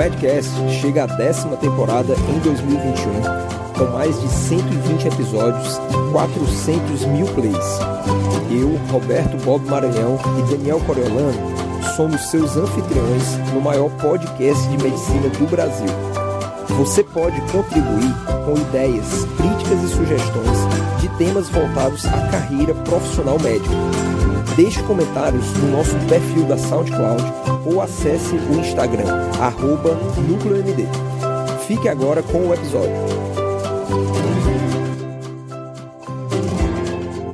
Madcast chega à décima temporada em 2021, com mais de 120 episódios e 400 mil plays. Eu, Roberto Bob Maranhão e Daniel Coriolano somos seus anfitriões no maior podcast de medicina do Brasil. Você pode contribuir com ideias, críticas e sugestões de temas voltados à carreira profissional médica. Deixe comentários no nosso perfil da SoundCloud ou acesse o Instagram, arroba NúcleoMD. Fique agora com o episódio.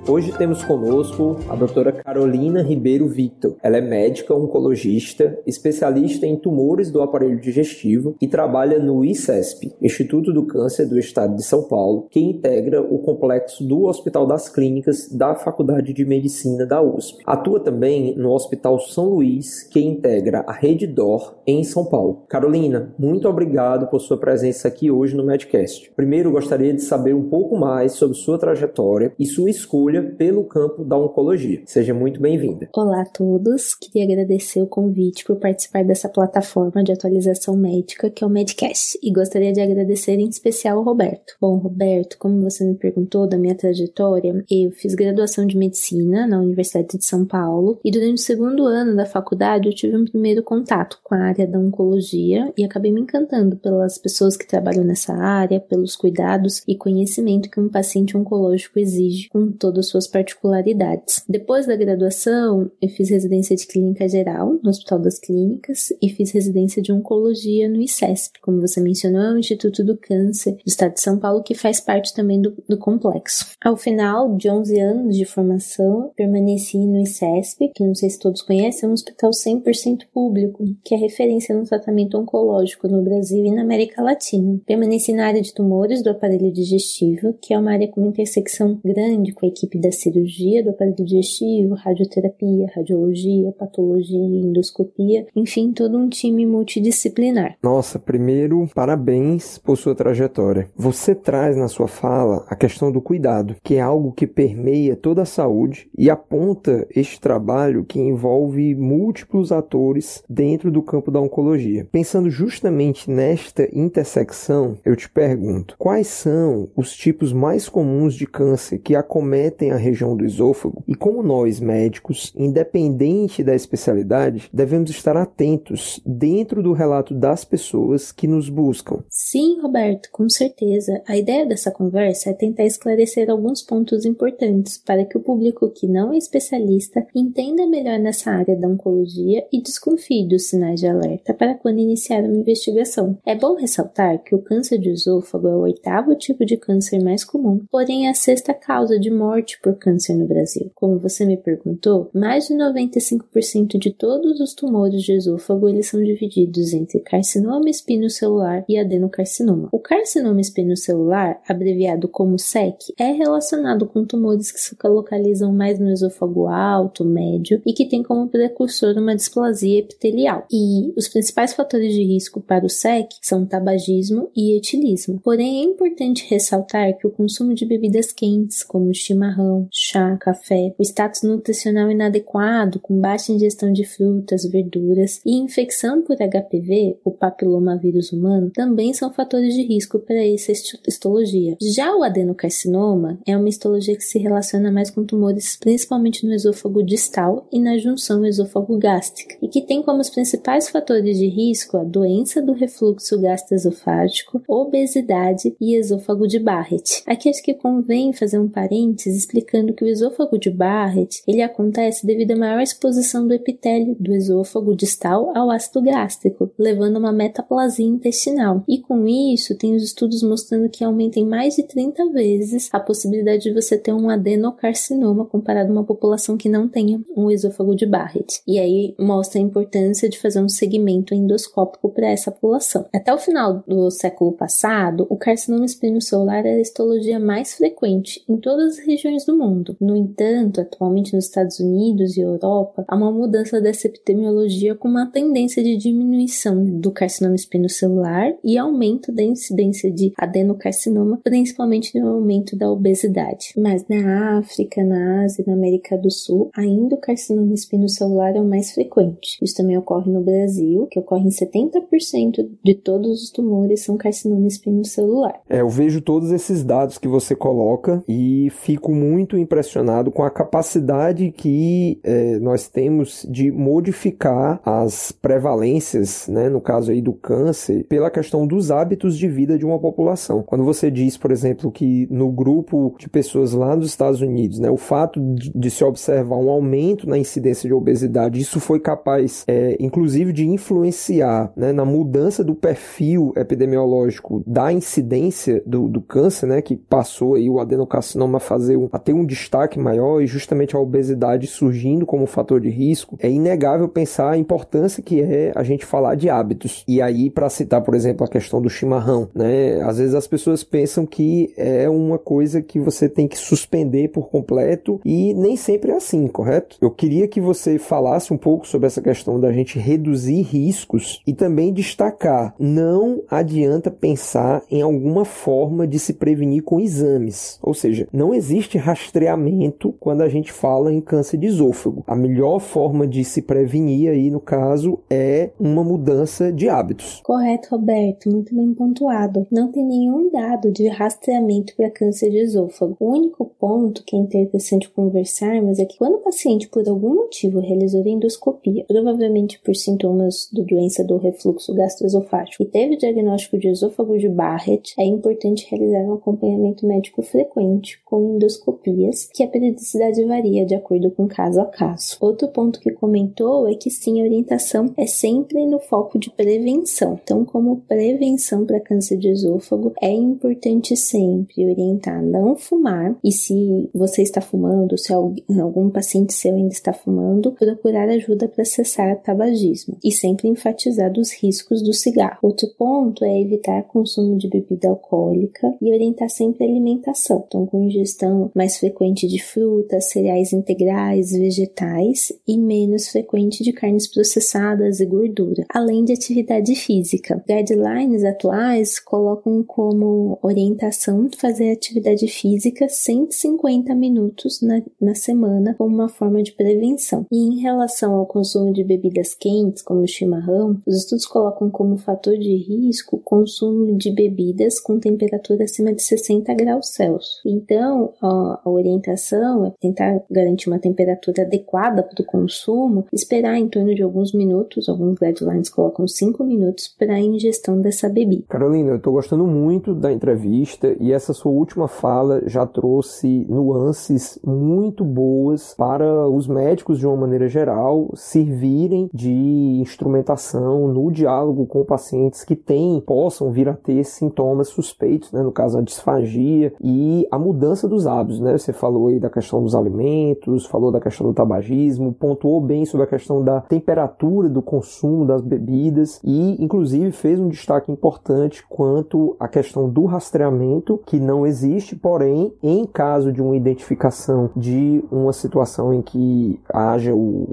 Hoje temos conosco a doutora Carolina Ribeiro Victor. Ela é médica oncologista, especialista em tumores do aparelho digestivo e trabalha no ICESP, Instituto do Câncer do Estado de São Paulo, que integra o complexo do Hospital das Clínicas da Faculdade de Medicina da USP. Atua também no Hospital São Luís, que integra a Rede DOR em São Paulo. Carolina, muito obrigado por sua presença aqui hoje no Medcast. Primeiro, gostaria de saber um pouco mais sobre sua trajetória e sua escolha pelo campo da oncologia. Seja muito bem-vinda. Olá a todos, queria agradecer o convite por participar dessa plataforma de atualização médica que é o Medcast e gostaria de agradecer em especial ao Roberto. Bom, Roberto, como você me perguntou da minha trajetória, eu fiz graduação de medicina na Universidade de São Paulo e durante o segundo ano da faculdade eu tive um primeiro contato com a área da oncologia e acabei me encantando pelas pessoas que trabalham nessa área, pelos cuidados e conhecimento que um paciente oncológico exige com todos suas particularidades. Depois da graduação, eu fiz residência de clínica geral no Hospital das Clínicas e fiz residência de oncologia no ICESP, como você mencionou, é o Instituto do Câncer do Estado de São Paulo, que faz parte também do, do complexo. Ao final de 11 anos de formação, permaneci no ICESP, que não sei se todos conhecem, é um hospital 100% público, que é referência no tratamento oncológico no Brasil e na América Latina. Permaneci na área de tumores do aparelho digestivo, que é uma área com uma intersecção grande com a equipe equipe da cirurgia do aparelho digestivo, radioterapia, radiologia, patologia, endoscopia, enfim, todo um time multidisciplinar. Nossa, primeiro, parabéns por sua trajetória. Você traz na sua fala a questão do cuidado, que é algo que permeia toda a saúde e aponta este trabalho que envolve múltiplos atores dentro do campo da oncologia. Pensando justamente nesta intersecção, eu te pergunto: quais são os tipos mais comuns de câncer que acometem a região do esôfago e como nós, médicos, independente da especialidade, devemos estar atentos dentro do relato das pessoas que nos buscam. Sim, Roberto, com certeza. A ideia dessa conversa é tentar esclarecer alguns pontos importantes para que o público que não é especialista entenda melhor nessa área da oncologia e desconfie dos sinais de alerta para quando iniciar uma investigação. É bom ressaltar que o câncer de esôfago é o oitavo tipo de câncer mais comum, porém é a sexta causa de morte morte por câncer no Brasil. Como você me perguntou, mais de 95% de todos os tumores de esôfago eles são divididos entre carcinoma espinocelular e adenocarcinoma. O carcinoma espinocelular, abreviado como SEC, é relacionado com tumores que se localizam mais no esôfago alto, médio e que tem como precursor uma displasia epitelial. E os principais fatores de risco para o SEC são tabagismo e etilismo. Porém, é importante ressaltar que o consumo de bebidas quentes, como chimarrão, chá, café, o status nutricional inadequado, com baixa ingestão de frutas, verduras e infecção por HPV, o papilomavírus humano, também são fatores de risco para essa histologia. Já o adenocarcinoma é uma histologia que se relaciona mais com tumores principalmente no esôfago distal e na junção esôfago-gástrica, e que tem como os principais fatores de risco a doença do refluxo gastroesofágico, obesidade e esôfago de Barrett. Aqui acho que convém fazer um parênteses explicando que o esôfago de Barrett ele acontece devido à maior exposição do epitélio do esôfago distal ao ácido gástrico, levando a uma metaplasia intestinal. E com isso, tem os estudos mostrando que aumenta em mais de 30 vezes a possibilidade de você ter um adenocarcinoma comparado a uma população que não tenha um esôfago de Barrett. E aí mostra a importância de fazer um segmento endoscópico para essa população. Até o final do século passado, o carcinoma espinocelular era a histologia mais frequente em todas as regiões do mundo. No entanto, atualmente nos Estados Unidos e Europa, há uma mudança dessa epidemiologia com uma tendência de diminuição do carcinoma espinocelular e aumento da incidência de adenocarcinoma, principalmente no aumento da obesidade. Mas na África, na Ásia e na América do Sul, ainda o carcinoma espinocelular é o mais frequente. Isso também ocorre no Brasil, que ocorre em 70% de todos os tumores são carcinoma espinocelular. É, eu vejo todos esses dados que você coloca e fico muito impressionado com a capacidade que é, nós temos de modificar as prevalências, né, no caso aí do câncer, pela questão dos hábitos de vida de uma população. Quando você diz, por exemplo, que no grupo de pessoas lá nos Estados Unidos, né, o fato de, de se observar um aumento na incidência de obesidade, isso foi capaz, é, inclusive, de influenciar né, na mudança do perfil epidemiológico da incidência do, do câncer, né, que passou aí o adenocarcinoma a fazer um, a ter um destaque maior e justamente a obesidade surgindo como fator de risco, é inegável pensar a importância que é a gente falar de hábitos. E aí, para citar, por exemplo, a questão do chimarrão, né, às vezes as pessoas pensam que é uma coisa que você tem que suspender por completo e nem sempre é assim, correto? Eu queria que você falasse um pouco sobre essa questão da gente reduzir riscos e também destacar, não adianta pensar em alguma forma de se prevenir com exames. Ou seja, não existe rastreamento quando a gente fala em câncer de esôfago. A melhor forma de se prevenir aí, no caso, é uma mudança de hábitos. Correto, Roberto, muito bem pontuado. Não tem nenhum dado de rastreamento para câncer de esôfago. O único ponto que é interessante conversarmos é que quando o paciente, por algum motivo, realizou endoscopia, provavelmente por sintomas da doença do refluxo gastroesofágico, e teve o diagnóstico de esôfago de Barrett, é importante realizar um acompanhamento médico frequente com endoscopias, que a periodicidade varia de acordo com caso a caso. Outro ponto que comentou é que sim, a orientação é sempre no foco de prevenção. Então, como prevenção para câncer de esôfago, é importante sempre orientar a não fumar e se você está fumando, se algum paciente seu ainda está fumando, procurar ajuda para cessar tabagismo e sempre enfatizar os riscos do cigarro. Outro ponto é evitar consumo de bebida alcoólica e orientar sempre a alimentação, então com ingestão mais frequente de frutas, cereais integrais, vegetais e menos frequente de carnes processadas e gordura, além de atividade física. Guidelines atuais colocam como orientação fazer atividade física 150 minutos na, na semana como uma forma de prevenção. E em relação ao consumo de bebidas quentes, como o chimarrão, os estudos colocam como fator de risco o consumo de bebidas com temperatura acima de 60 graus Celsius. Então, a, a orientação é tentar garantir uma temperatura adequada para o consumo, esperar em torno de alguns minutos, alguns guidelines colocam 5 minutos para a ingestão dessa bebida. Carolina, eu estou gostando muito da entrevista e essa sua última fala já trouxe nuances muito boas para os médicos de uma maneira geral servirem de instrumentação no diálogo com pacientes que têm, possam vir a ter sintomas suspeitos, né? no caso a disfagia e a mudança dos hábitos, né? Você falou aí da questão dos alimentos, falou da questão do tabagismo, pontuou bem sobre a questão da temperatura do consumo das bebidas e inclusive fez um destaque importante quanto à questão do rastreamento que não existe, porém, em caso de uma identificação de uma situação em que haja o,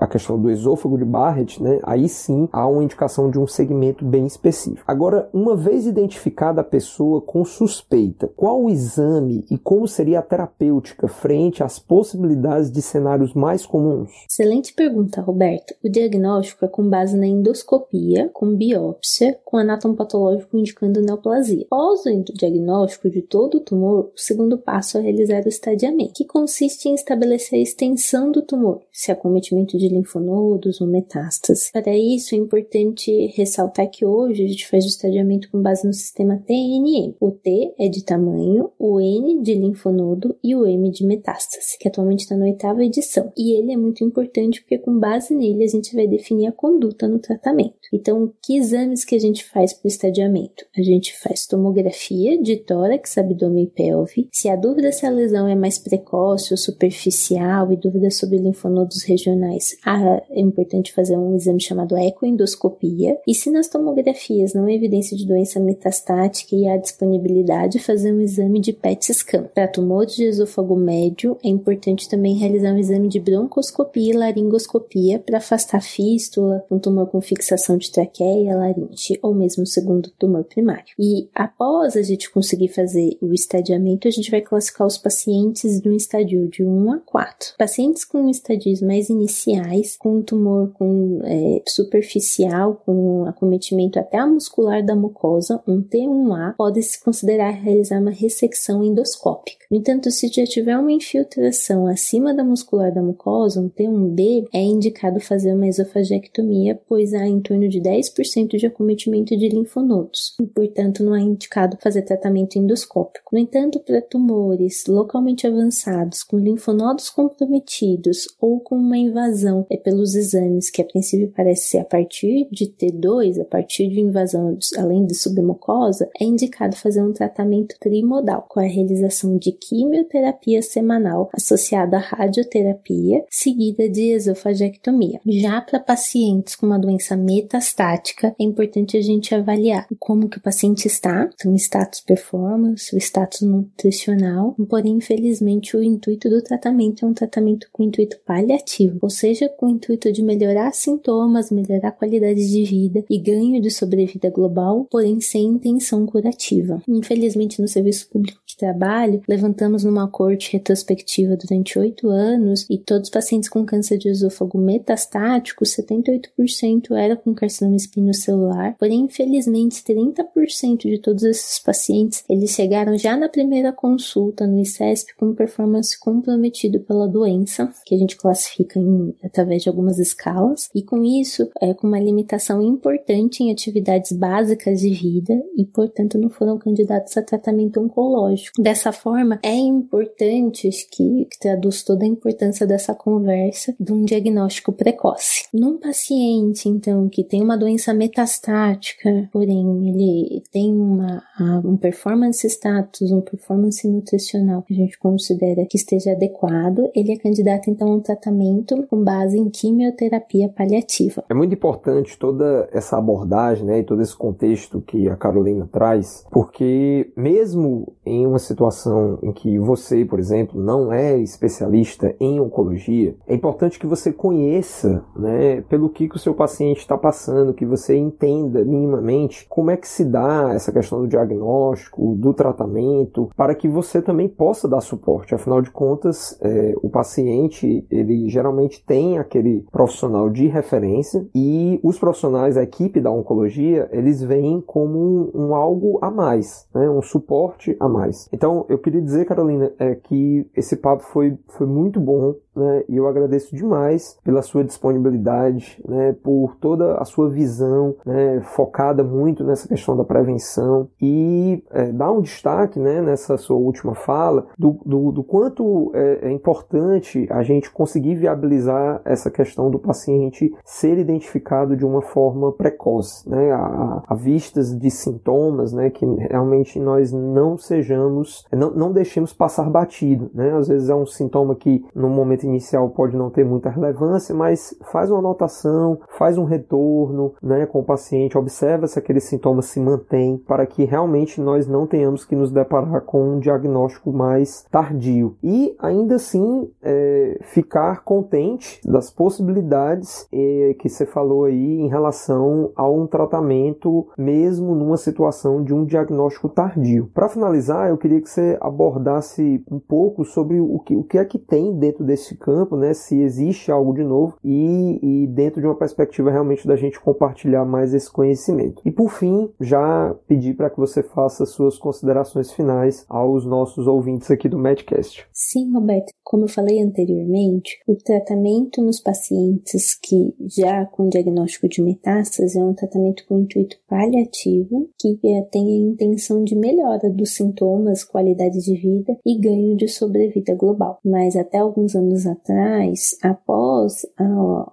a questão do esôfago de Barrett, né, aí sim há uma indicação de um segmento bem específico. Agora, uma vez identificada a pessoa com suspeita, qual o exame e como seria a terapêutica frente às possibilidades de cenários mais comuns? Excelente pergunta, Roberto. O diagnóstico é com base na endoscopia, com biópsia, com anátomo patológico indicando neoplasia. Após o diagnóstico de todo o tumor, o segundo passo é realizar o estadiamento, que consiste em estabelecer a extensão do tumor, se há cometimento de linfonodos ou metástase. Para isso, é importante ressaltar que hoje a gente faz o estadiamento com base no sistema TNM. O T é de tamanho, o N de linfonodo e o M de metástase, que atualmente está na oitava edição. E ele é muito importante porque com base nele a gente vai definir a conduta no tratamento. Então, que exames que a gente faz para o estadiamento? A gente faz tomografia de tórax, abdômen e pelve. Se a dúvida se a lesão é mais precoce ou superficial e dúvida sobre linfonodos regionais, é importante fazer um exame chamado ecoendoscopia. E se nas tomografias não há evidência de doença metastática e há disponibilidade, fazer um exame de PET scan. Para tumores de esôfago médio, é importante também realizar um exame de broncoscopia e laringoscopia para afastar fístula, um tumor com fixação de traqueia, laringe ou mesmo segundo tumor primário. E após a gente conseguir fazer o estadiamento, a gente vai classificar os pacientes no estadio de 1 a 4. Pacientes com estadios mais iniciais, com tumor com é, superficial, com acometimento até a muscular da mucosa, um T1A, pode-se considerar realizar uma ressecção endoscópica. Entanto, se já tiver uma infiltração acima da muscular da mucosa, um T1B, é indicado fazer uma esofagectomia, pois há em torno de 10% de acometimento de linfonodos, e, portanto, não é indicado fazer tratamento endoscópico. No entanto, para tumores localmente avançados, com linfonodos comprometidos ou com uma invasão é pelos exames, que a princípio parece ser a partir de T2, a partir de invasão além de submucosa, é indicado fazer um tratamento trimodal, com a realização de quimioterapia semanal associada à radioterapia, seguida de esofagectomia. Já para pacientes com uma doença metastática, é importante a gente avaliar como que o paciente está, então status performance, o status nutricional, porém, infelizmente, o intuito do tratamento é um tratamento com intuito paliativo, ou seja, com o intuito de melhorar sintomas, melhorar a qualidade de vida e ganho de sobrevida global, porém sem intenção curativa. Infelizmente, no serviço público de trabalho, levantamos numa corte retrospectiva durante oito anos e todos os pacientes com câncer de esôfago metastático, 78% era com carcinoma espinocelular, porém, infelizmente, 30% de todos esses pacientes, eles chegaram já na primeira consulta no ICESP com performance comprometido pela doença, que a gente classifica em, através de algumas escalas, e com isso, é, com uma limitação importante em atividades básicas de vida e, portanto, não foram candidatos a tratamento oncológico. Dessa forma, é importante, que, que traduz toda a importância dessa conversa, de um diagnóstico precoce. Num paciente, então, que tem uma doença metastática, porém ele tem uma, um performance status, um performance nutricional que a gente considera que esteja adequado, ele é candidato então a um tratamento com base em quimioterapia paliativa. É muito importante toda essa abordagem, né, e todo esse contexto que a Carolina traz, porque mesmo em uma situação em que você, por exemplo, não é especialista em oncologia, é importante que você conheça, né, pelo que, que o seu paciente está passando, que você entenda minimamente como é que se dá essa questão do diagnóstico, do tratamento, para que você também possa dar suporte. Afinal de contas, é, o paciente ele geralmente tem aquele profissional de referência e os profissionais, a equipe da oncologia, eles vêm como um, um algo a mais, né? um suporte a mais. Então, eu queria dizer, Carolina, é que esse papo foi, foi muito bom né? E eu agradeço demais pela sua disponibilidade, né? Por toda a sua visão, né? Focada muito nessa questão da prevenção e é, dar um destaque, né? Nessa sua última fala do, do, do quanto é, é, importante a gente conseguir viabilizar essa questão do paciente ser identificado de uma forma precoce, né? A, a vistas de sintomas, né? Que realmente nós não sejamos, não, não deixemos passar batido, né? Às vezes é um sintoma que no momento inicial pode não ter muita relevância, mas faz uma anotação, faz um retorno né, com o paciente, observa se aquele sintoma se mantém, para que realmente nós não tenhamos que nos deparar com um diagnóstico mais tardio. E ainda assim é, ficar contente das possibilidades é, que você falou aí em relação a um tratamento, mesmo numa situação de um diagnóstico tardio. Para finalizar, eu queria que você abordasse um pouco sobre o que, o que é que tem dentro desse campo, né, se existe algo de novo e, e dentro de uma perspectiva realmente da gente compartilhar mais esse conhecimento. E por fim, já pedir para que você faça suas considerações finais aos nossos ouvintes aqui do Medcast. Sim, Roberto, como eu falei anteriormente, o tratamento nos pacientes que já com diagnóstico de metástase é um tratamento com intuito paliativo que é, tem a intenção de melhora dos sintomas, qualidade de vida e ganho de sobrevida global. Mas até alguns anos atrás, após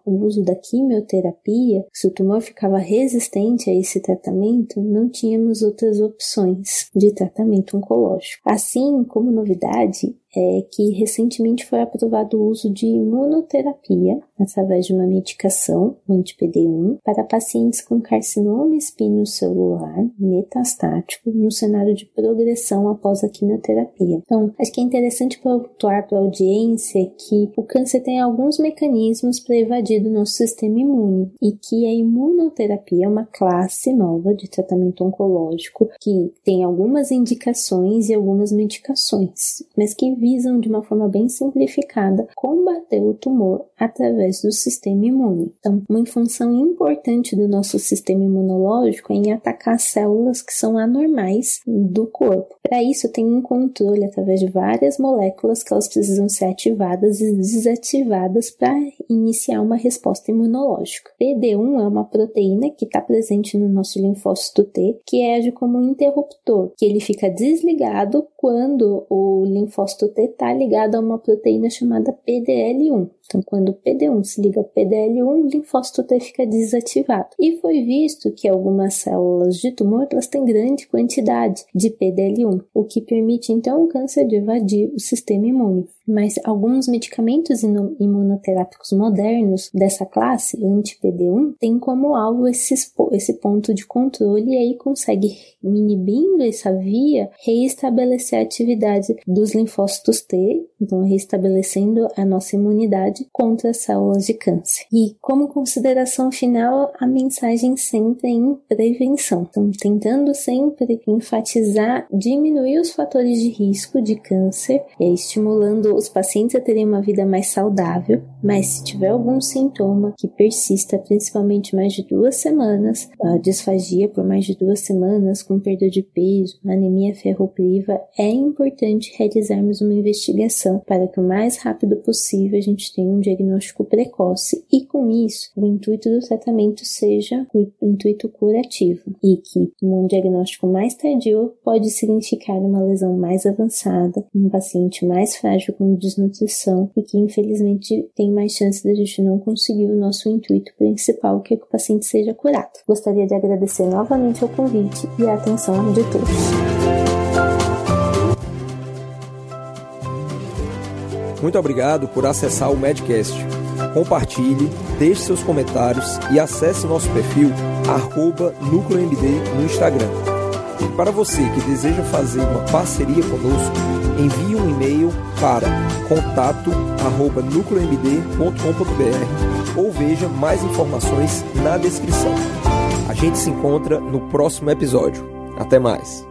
o uso da quimioterapia, se o tumor ficava resistente a esse tratamento, não tínhamos outras opções de tratamento oncológico. Assim, como novidade, é que recentemente foi aprovado o uso de imunoterapia através de uma medicação, o anti-PD1, para pacientes com carcinoma espinocelular metastático no cenário de progressão após a quimioterapia. Então, acho que é interessante pontuar para a audiência que o câncer tem alguns mecanismos para evadir do nosso sistema imune e que a imunoterapia é uma classe nova de tratamento oncológico que tem algumas indicações e algumas medicações, mas que visam de uma forma bem simplificada combater o tumor através do sistema imune. Então, uma função importante do nosso sistema imunológico é em atacar células que são anormais do corpo. Para isso, tem um controle através de várias moléculas que elas precisam ser ativadas e desativadas para iniciar uma resposta imunológica. PD1 é uma proteína que está presente no nosso linfócito T, que age como um interruptor, que ele fica desligado quando o linfócito T está ligado a uma proteína chamada PDL1. Então, quando o PD1 se liga ao PDL1, o linfócito T fica desativado. E foi visto que algumas células de tumor elas têm grande quantidade de PDL1, o que permite então o câncer de evadir o sistema imune. Mas alguns medicamentos imunoterápicos modernos dessa classe, anti-PD1, têm como alvo esse, esse ponto de controle e aí consegue, inibindo essa via, reestabelecer a atividade dos linfócitos T, então restabelecendo a nossa imunidade contra as células de câncer. E como consideração final, a mensagem sempre é em prevenção. Então, tentando sempre enfatizar, diminuir os fatores de risco de câncer, estimulando os pacientes a terem uma vida mais saudável, mas se tiver algum sintoma que persista, principalmente mais de duas semanas, disfagia por mais de duas semanas, com perda de peso, anemia ferropriva, é importante realizarmos uma investigação para que o mais rápido possível a gente tenha um diagnóstico precoce e com isso o intuito do tratamento seja o intuito curativo e que um diagnóstico mais tardio pode significar uma lesão mais avançada, um paciente mais frágil com desnutrição e que infelizmente tem mais chance de a gente não conseguir o nosso intuito principal, que é que o paciente seja curado. Gostaria de agradecer novamente o convite e a atenção de todos. Muito obrigado por acessar o Medcast. Compartilhe, deixe seus comentários e acesse nosso perfil NúcleoMD no Instagram. E para você que deseja fazer uma parceria conosco, envie um e-mail para contato@nucleomd.com.br ou veja mais informações na descrição. A gente se encontra no próximo episódio. Até mais.